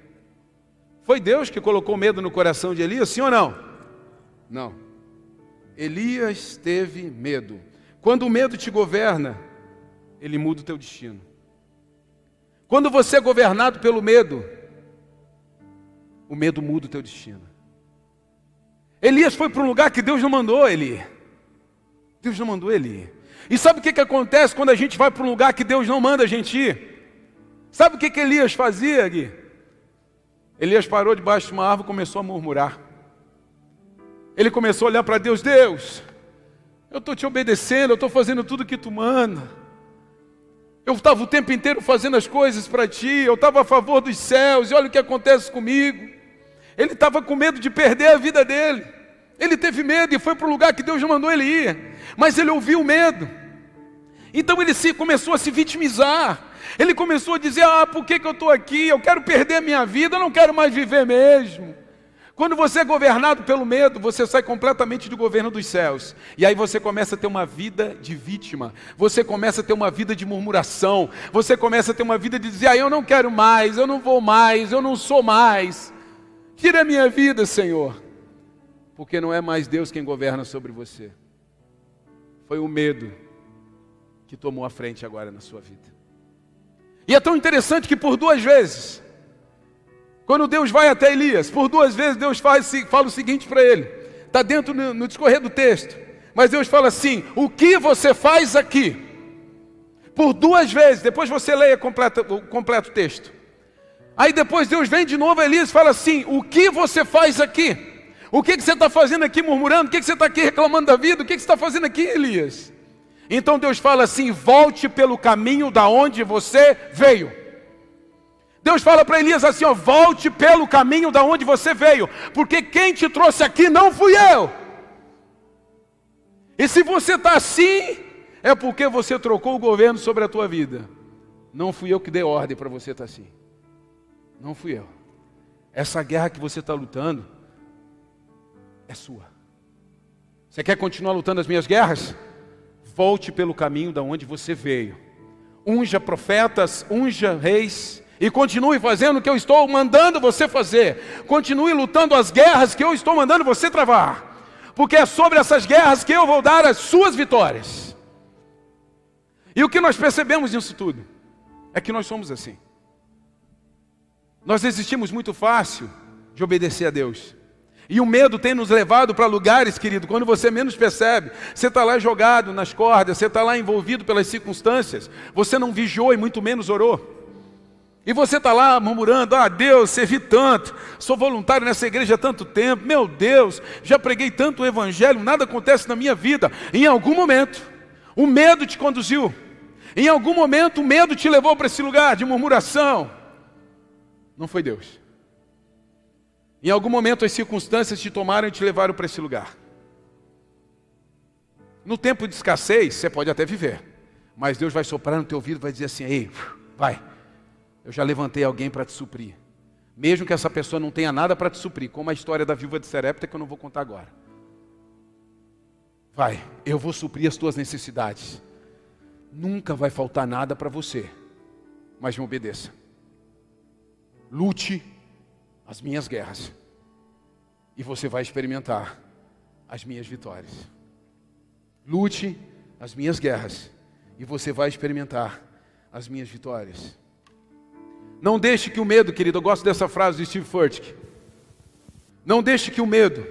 Foi Deus que colocou medo no coração de Elias, sim ou não? Não. Elias teve medo. Quando o medo te governa, ele muda o teu destino. Quando você é governado pelo medo, o medo muda o teu destino. Elias foi para um lugar que Deus não mandou ele. Deus não mandou ele. E sabe o que, que acontece quando a gente vai para um lugar que Deus não manda a gente ir? Sabe o que, que Elias fazia, Gui? Elias parou debaixo de uma árvore e começou a murmurar. Ele começou a olhar para Deus: Deus, eu estou te obedecendo, eu estou fazendo tudo que tu manda. Eu estava o tempo inteiro fazendo as coisas para ti, eu estava a favor dos céus, e olha o que acontece comigo. Ele estava com medo de perder a vida dele. Ele teve medo e foi para o lugar que Deus mandou ele ir. Mas ele ouviu o medo. Então ele se, começou a se vitimizar. Ele começou a dizer: Ah, por que, que eu estou aqui? Eu quero perder a minha vida, eu não quero mais viver mesmo. Quando você é governado pelo medo, você sai completamente do governo dos céus. E aí você começa a ter uma vida de vítima. Você começa a ter uma vida de murmuração. Você começa a ter uma vida de dizer: Ah, eu não quero mais, eu não vou mais, eu não sou mais. Tira a minha vida, Senhor. Porque não é mais Deus quem governa sobre você. Foi o medo que tomou a frente agora na sua vida. E é tão interessante que por duas vezes, quando Deus vai até Elias, por duas vezes Deus faz, fala o seguinte para ele: está dentro no, no discorrer do texto, mas Deus fala assim: O que você faz aqui? Por duas vezes, depois você leia completa, o completo texto. Aí depois Deus vem de novo a Elias e fala assim: O que você faz aqui? O que, que você está fazendo aqui murmurando? O que, que você está aqui reclamando da vida? O que, que você está fazendo aqui, Elias? Então Deus fala assim: volte pelo caminho da onde você veio. Deus fala para Elias assim: ó, volte pelo caminho da onde você veio, porque quem te trouxe aqui não fui eu. E se você está assim, é porque você trocou o governo sobre a tua vida. Não fui eu que dei ordem para você estar tá assim. Não fui eu. Essa guerra que você está lutando, é sua. Você quer continuar lutando as minhas guerras? Volte pelo caminho da onde você veio. Unja profetas, unja reis e continue fazendo o que eu estou mandando você fazer. Continue lutando as guerras que eu estou mandando você travar. Porque é sobre essas guerras que eu vou dar as suas vitórias. E o que nós percebemos nisso tudo é que nós somos assim. Nós desistimos muito fácil de obedecer a Deus. E o medo tem nos levado para lugares, querido, quando você menos percebe. Você está lá jogado nas cordas, você está lá envolvido pelas circunstâncias, você não vigiou e muito menos orou. E você está lá murmurando: Ah, Deus, servi tanto, sou voluntário nessa igreja há tanto tempo, meu Deus, já preguei tanto o Evangelho, nada acontece na minha vida. Em algum momento, o medo te conduziu, em algum momento, o medo te levou para esse lugar de murmuração. Não foi Deus. Em algum momento as circunstâncias te tomaram e te levaram para esse lugar. No tempo de escassez, você pode até viver, mas Deus vai soprar no teu ouvido e vai dizer assim: ei, vai, eu já levantei alguém para te suprir. Mesmo que essa pessoa não tenha nada para te suprir, como a história da viúva de Serepta que eu não vou contar agora. Vai, eu vou suprir as tuas necessidades. Nunca vai faltar nada para você, mas me obedeça. Lute as minhas guerras. E você vai experimentar as minhas vitórias. Lute as minhas guerras. E você vai experimentar as minhas vitórias. Não deixe que o medo, querido, eu gosto dessa frase de Steve Furtick. Não deixe que o medo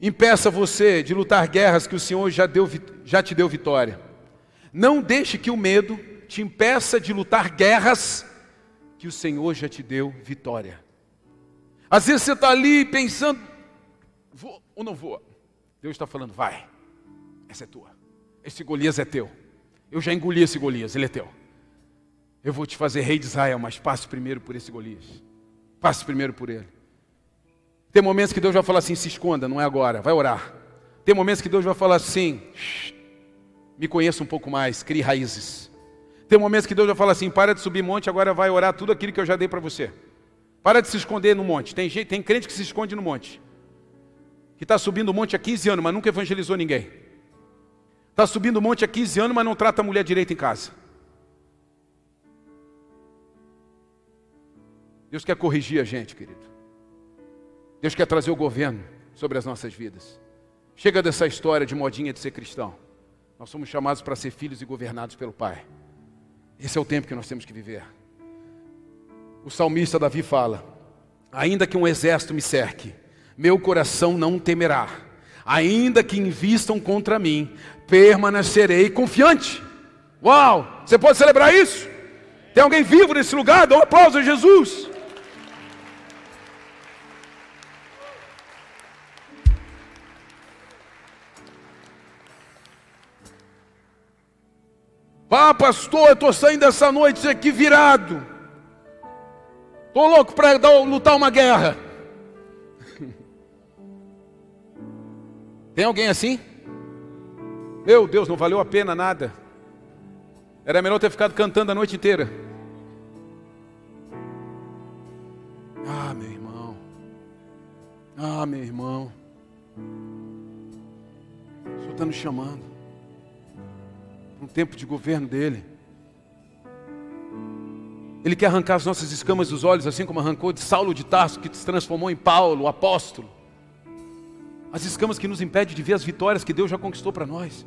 impeça você de lutar guerras que o Senhor já, deu, já te deu vitória. Não deixe que o medo te impeça de lutar guerras que o Senhor já te deu vitória. Às vezes você está ali pensando, vou ou não vou? Deus está falando, vai, essa é tua. Esse Golias é teu. Eu já engoli esse Golias, ele é teu. Eu vou te fazer rei de Israel, mas passe primeiro por esse Golias. Passe primeiro por ele. Tem momentos que Deus vai falar assim: se esconda, não é agora, vai orar. Tem momentos que Deus vai falar assim: me conheça um pouco mais, crie raízes. Tem momentos que Deus vai falar assim: para de subir monte, agora vai orar tudo aquilo que eu já dei para você. Para de se esconder no monte. Tem, gente, tem crente que se esconde no monte. Que está subindo o monte há 15 anos, mas nunca evangelizou ninguém. Está subindo o monte há 15 anos, mas não trata a mulher direito em casa. Deus quer corrigir a gente, querido. Deus quer trazer o governo sobre as nossas vidas. Chega dessa história de modinha de ser cristão. Nós somos chamados para ser filhos e governados pelo Pai. Esse é o tempo que nós temos que viver o salmista Davi fala: Ainda que um exército me cerque, meu coração não temerá. Ainda que invistam contra mim, permanecerei confiante. Uau! Você pode celebrar isso? Tem alguém vivo nesse lugar? Dá um aplauso a Jesus. Ah, pastor, eu estou saindo essa noite aqui virado. Estou louco para lutar uma guerra. Tem alguém assim? Meu Deus, não valeu a pena nada. Era melhor ter ficado cantando a noite inteira. Ah, meu irmão. Ah, meu irmão. O Senhor está nos chamando. Um tempo de governo dele. Ele quer arrancar as nossas escamas dos olhos, assim como arrancou de Saulo de Tarso, que se transformou em Paulo, o apóstolo. As escamas que nos impedem de ver as vitórias que Deus já conquistou para nós.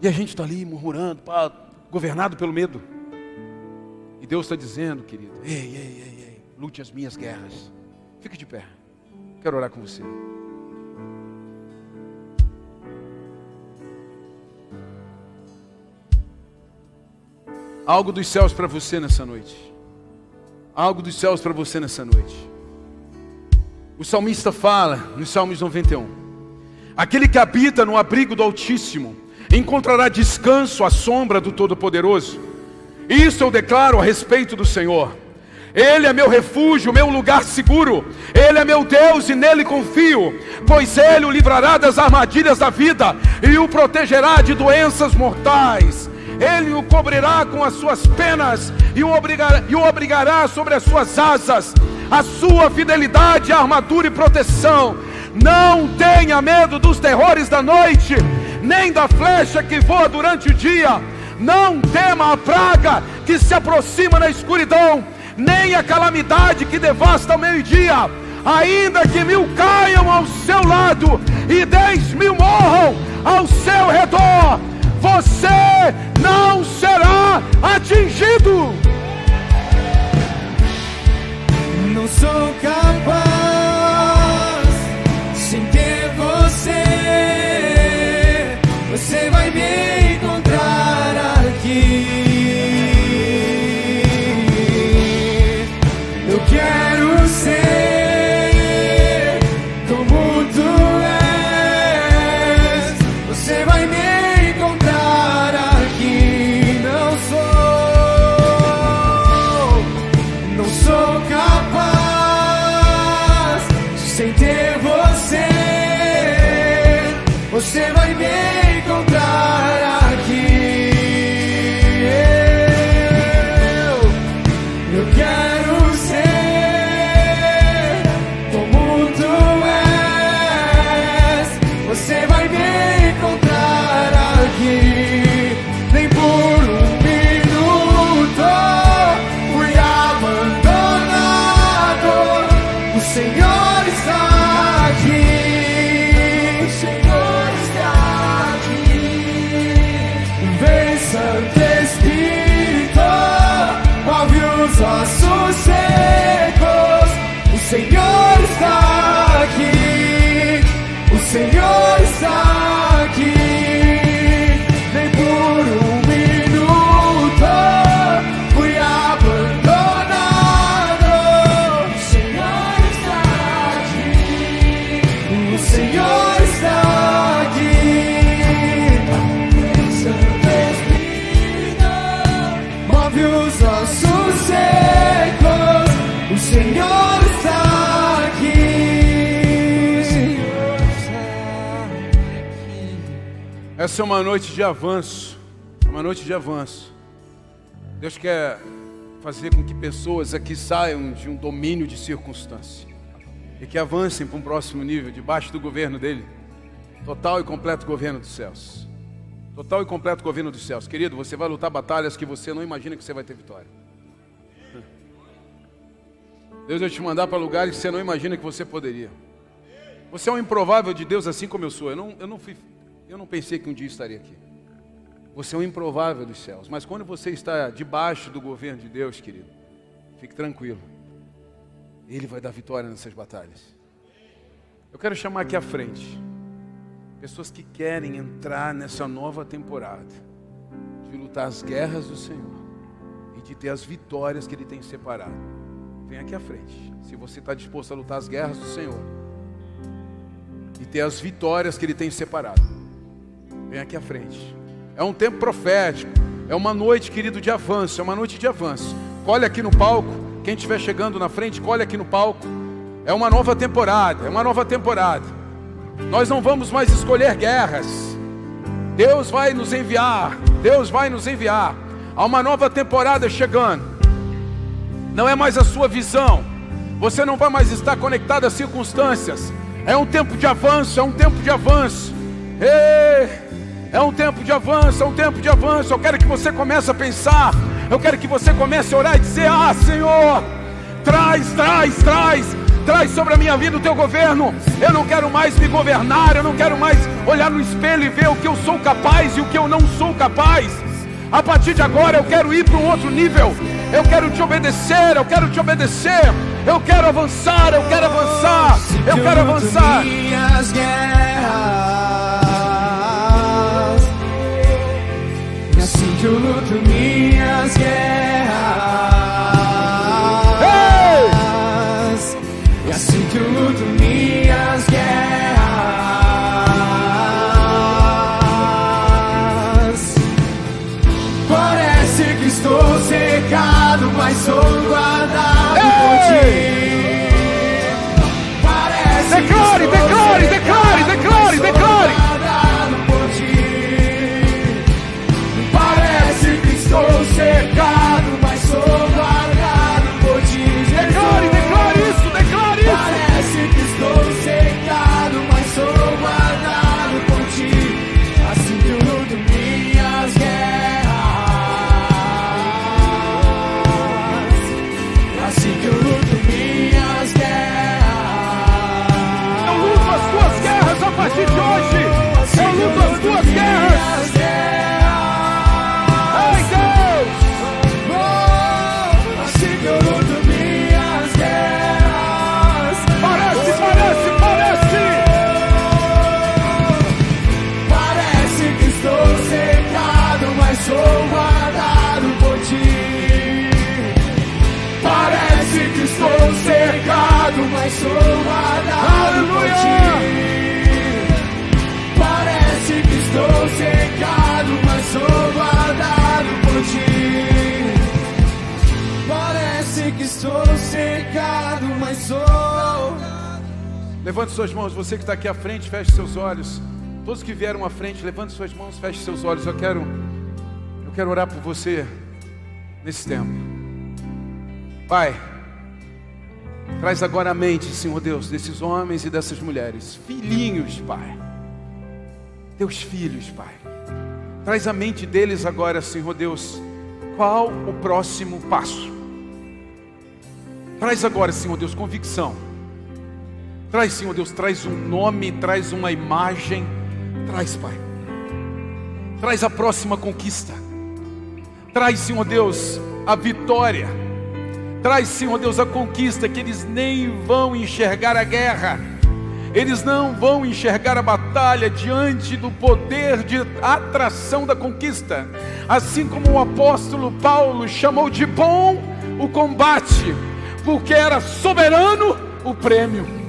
E a gente está ali murmurando, pá, governado pelo medo. Deus está dizendo, querido, ei, ei, ei, ei, lute as minhas guerras. Fique de pé. Quero orar com você. Algo dos céus para você nessa noite. Algo dos céus para você nessa noite. O salmista fala nos Salmos 91: Aquele que habita no abrigo do Altíssimo encontrará descanso à sombra do Todo-Poderoso. Isso eu declaro a respeito do Senhor. Ele é meu refúgio, meu lugar seguro. Ele é meu Deus e nele confio, pois ele o livrará das armadilhas da vida e o protegerá de doenças mortais. Ele o cobrirá com as suas penas e o, obrigará, e o obrigará sobre as suas asas. A sua fidelidade, armadura e proteção. Não tenha medo dos terrores da noite, nem da flecha que voa durante o dia. Não tema a praga que se aproxima na escuridão, nem a calamidade que devasta ao meio-dia. Ainda que mil caiam ao seu lado e dez mil morram ao seu redor, você não será atingido. Não sou capaz Essa é uma noite de avanço. Uma noite de avanço. Deus quer fazer com que pessoas aqui saiam de um domínio de circunstância e que avancem para um próximo nível, debaixo do governo dele. Total e completo governo dos céus. Total e completo governo dos céus. Querido, você vai lutar batalhas que você não imagina que você vai ter vitória. Deus vai te mandar para lugares que você não imagina que você poderia. Você é um improvável de Deus assim como eu sou. Eu não, eu não, fui, eu não pensei que um dia estaria aqui. Você é um improvável dos céus. Mas quando você está debaixo do governo de Deus, querido, fique tranquilo. Ele vai dar vitória nessas batalhas. Eu quero chamar aqui à frente pessoas que querem entrar nessa nova temporada de lutar as guerras do Senhor e de ter as vitórias que Ele tem separado. Vem aqui à frente. Se você está disposto a lutar as guerras do Senhor e ter as vitórias que Ele tem separado, vem aqui à frente. É um tempo profético. É uma noite, querido, de avanço. É uma noite de avanço. Colhe aqui no palco. Quem estiver chegando na frente, colhe aqui no palco. É uma nova temporada. É uma nova temporada. Nós não vamos mais escolher guerras. Deus vai nos enviar. Deus vai nos enviar. Há uma nova temporada chegando. Não é mais a sua visão. Você não vai mais estar conectado às circunstâncias. É um tempo de avanço. É um tempo de avanço. Ei! É um tempo de avanço, é um tempo de avanço. Eu quero que você comece a pensar. Eu quero que você comece a orar e dizer: Ah, Senhor, traz, traz, traz, traz sobre a minha vida o teu governo. Eu não quero mais me governar, eu não quero mais olhar no espelho e ver o que eu sou capaz e o que eu não sou capaz. A partir de agora eu quero ir para um outro nível. Eu quero te obedecer, eu quero te obedecer. Eu quero avançar, eu quero avançar. Eu quero avançar. Minhas guerras. E assim que eu luto minhas guerras. Levante suas mãos, você que está aqui à frente, feche seus olhos. Todos que vieram à frente, levante suas mãos, feche seus olhos. Eu quero, eu quero orar por você nesse tempo. Pai, traz agora a mente, Senhor Deus, desses homens e dessas mulheres, filhinhos, Pai, teus filhos, Pai. Traz a mente deles agora, Senhor Deus, qual o próximo passo? Traz agora, Senhor Deus, convicção. Traz, Senhor Deus, traz um nome, traz uma imagem. Traz, Pai. Traz a próxima conquista. Traz, Senhor Deus, a vitória. Traz, Senhor Deus, a conquista que eles nem vão enxergar a guerra. Eles não vão enxergar a batalha diante do poder de atração da conquista. Assim como o apóstolo Paulo chamou de bom o combate, porque era soberano o prêmio.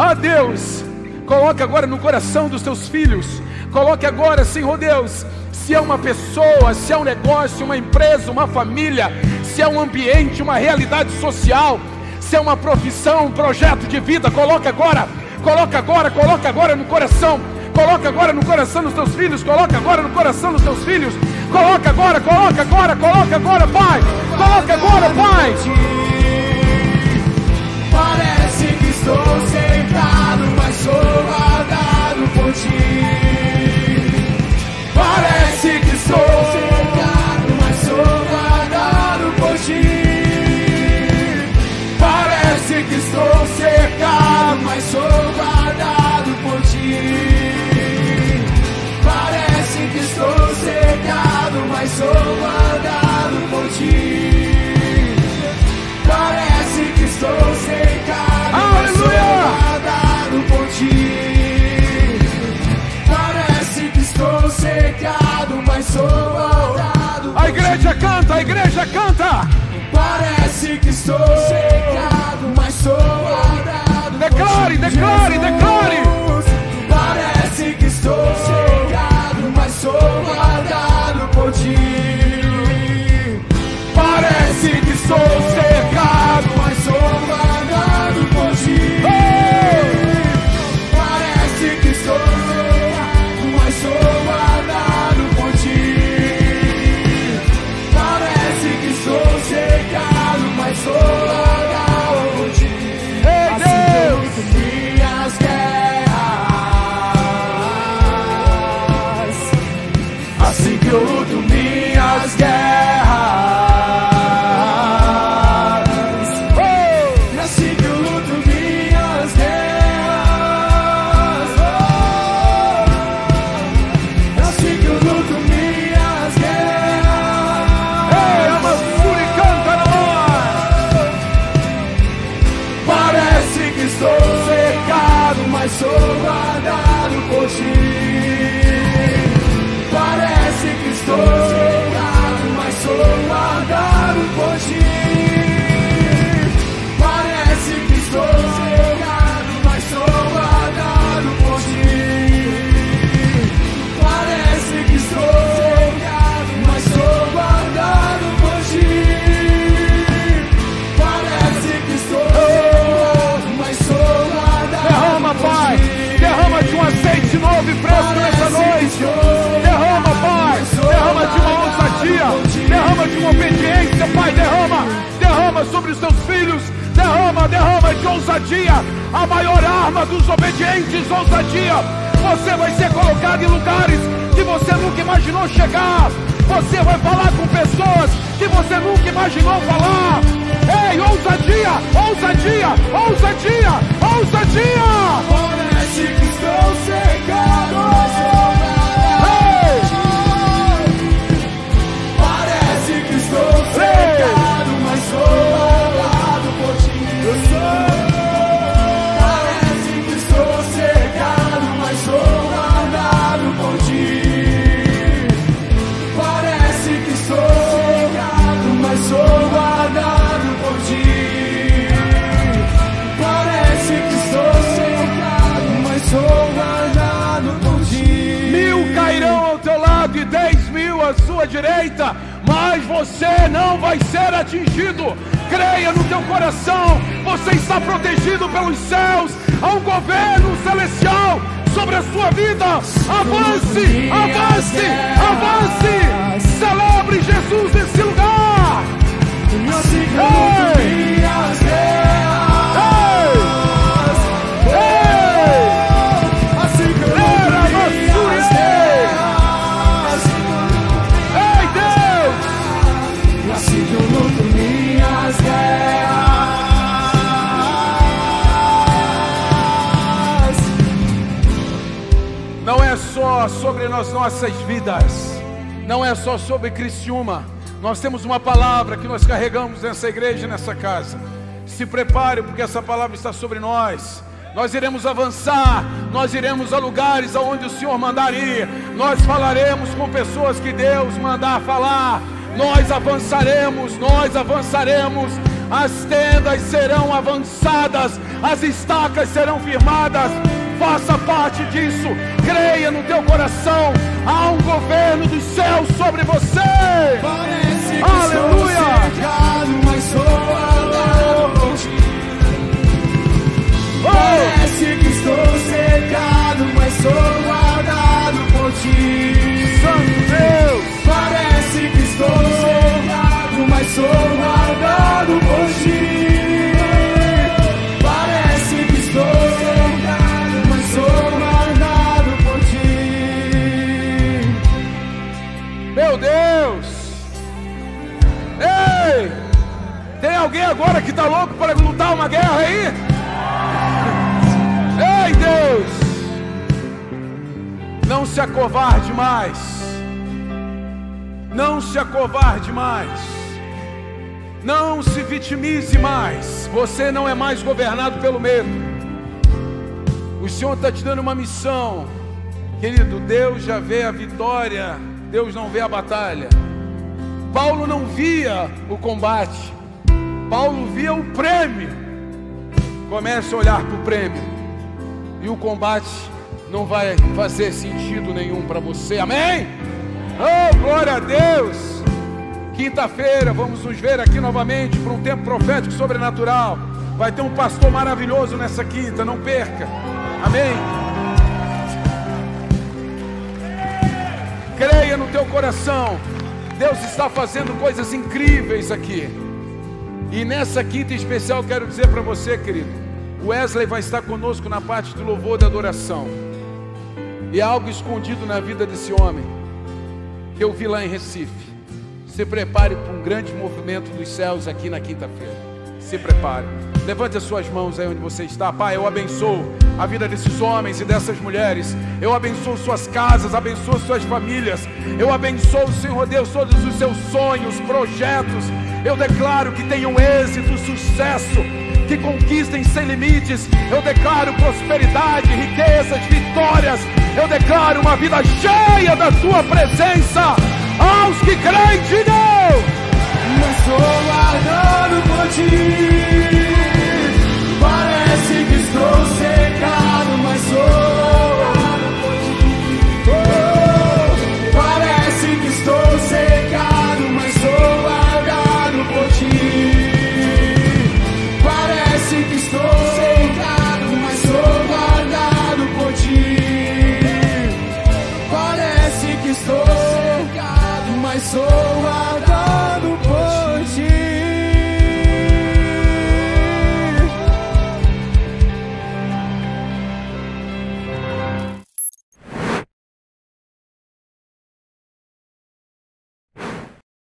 Ah, Deus, coloque agora no coração dos teus filhos, coloque agora, Senhor Deus, se é uma pessoa, se é um negócio, uma empresa, uma família, se é um ambiente, uma realidade social, se é uma profissão, um projeto de vida, coloque agora, coloque agora, coloque agora no coração, coloque agora no coração dos teus filhos, coloque agora no coração dos teus filhos, coloque agora, coloque agora, coloque agora, Pai, coloque agora, Pai. Parece que estou sentado, A igreja canta, a igreja canta. Parece que estou cercado, mas sou guardado Declare, declare, declare. Parece que estou cercado, mas sou guardado por ti. Parece que estou cercado, derrama sobre os teus filhos, derrama, derrama de ousadia, a maior arma dos obedientes, ousadia. Você vai ser colocado em lugares que você nunca imaginou chegar. Você vai falar com pessoas que você nunca imaginou falar. Ei, ousadia, ousadia, ousadia, ousadia. Parece que estou cegado. Você não vai ser atingido. Creia no teu coração, você está protegido pelos céus. Há um governo celestial sobre a sua vida. Avance, avance, avance. Celebre Jesus nesse lugar. Ei! Sobre as nossas vidas, não é só sobre Criciúma. Nós temos uma palavra que nós carregamos nessa igreja, nessa casa. Se prepare, porque essa palavra está sobre nós. Nós iremos avançar, nós iremos a lugares aonde o Senhor mandar ir. Nós falaremos com pessoas que Deus mandar falar. Nós avançaremos, nós avançaremos. As tendas serão avançadas, as estacas serão firmadas. Faça parte disso, creia no teu coração. Há um governo dos céus sobre você. Parece que Aleluia! estou cegado, mas sou ti. Oh! Parece que estou cegado, mas sou guardado por ti. Santo Deus, Parece que estou cegado, mas sou guardado por ti. Agora que está louco para lutar uma guerra aí? Ei, Deus, não se acovarde mais. Não se acovarde mais. Não se vitimize mais. Você não é mais governado pelo medo. O Senhor está te dando uma missão. Querido, Deus já vê a vitória, Deus não vê a batalha. Paulo não via o combate, Paulo via o prêmio. Comece a olhar para o prêmio, e o combate não vai fazer sentido nenhum para você, amém? Oh, glória a Deus! Quinta-feira vamos nos ver aqui novamente para um tempo profético sobrenatural. Vai ter um pastor maravilhoso nessa quinta, não perca, amém? Creia no teu coração. Deus está fazendo coisas incríveis aqui. E nessa quinta especial quero dizer para você, querido, Wesley vai estar conosco na parte do louvor e da adoração. E há algo escondido na vida desse homem que eu vi lá em Recife. Se prepare para um grande movimento dos céus aqui na quinta-feira. Se prepare. Levante as suas mãos aí onde você está. Pai, eu abençoo a vida desses homens e dessas mulheres. Eu abençoo suas casas, abençoo suas famílias. Eu abençoo, Senhor Deus, todos os seus sonhos, projetos. Eu declaro que tenham êxito, sucesso, que conquistem sem limites. Eu declaro prosperidade, riquezas, vitórias. Eu declaro uma vida cheia da tua presença aos que creem não. Não Eu estou ardendo por ti. Parece que estou secado.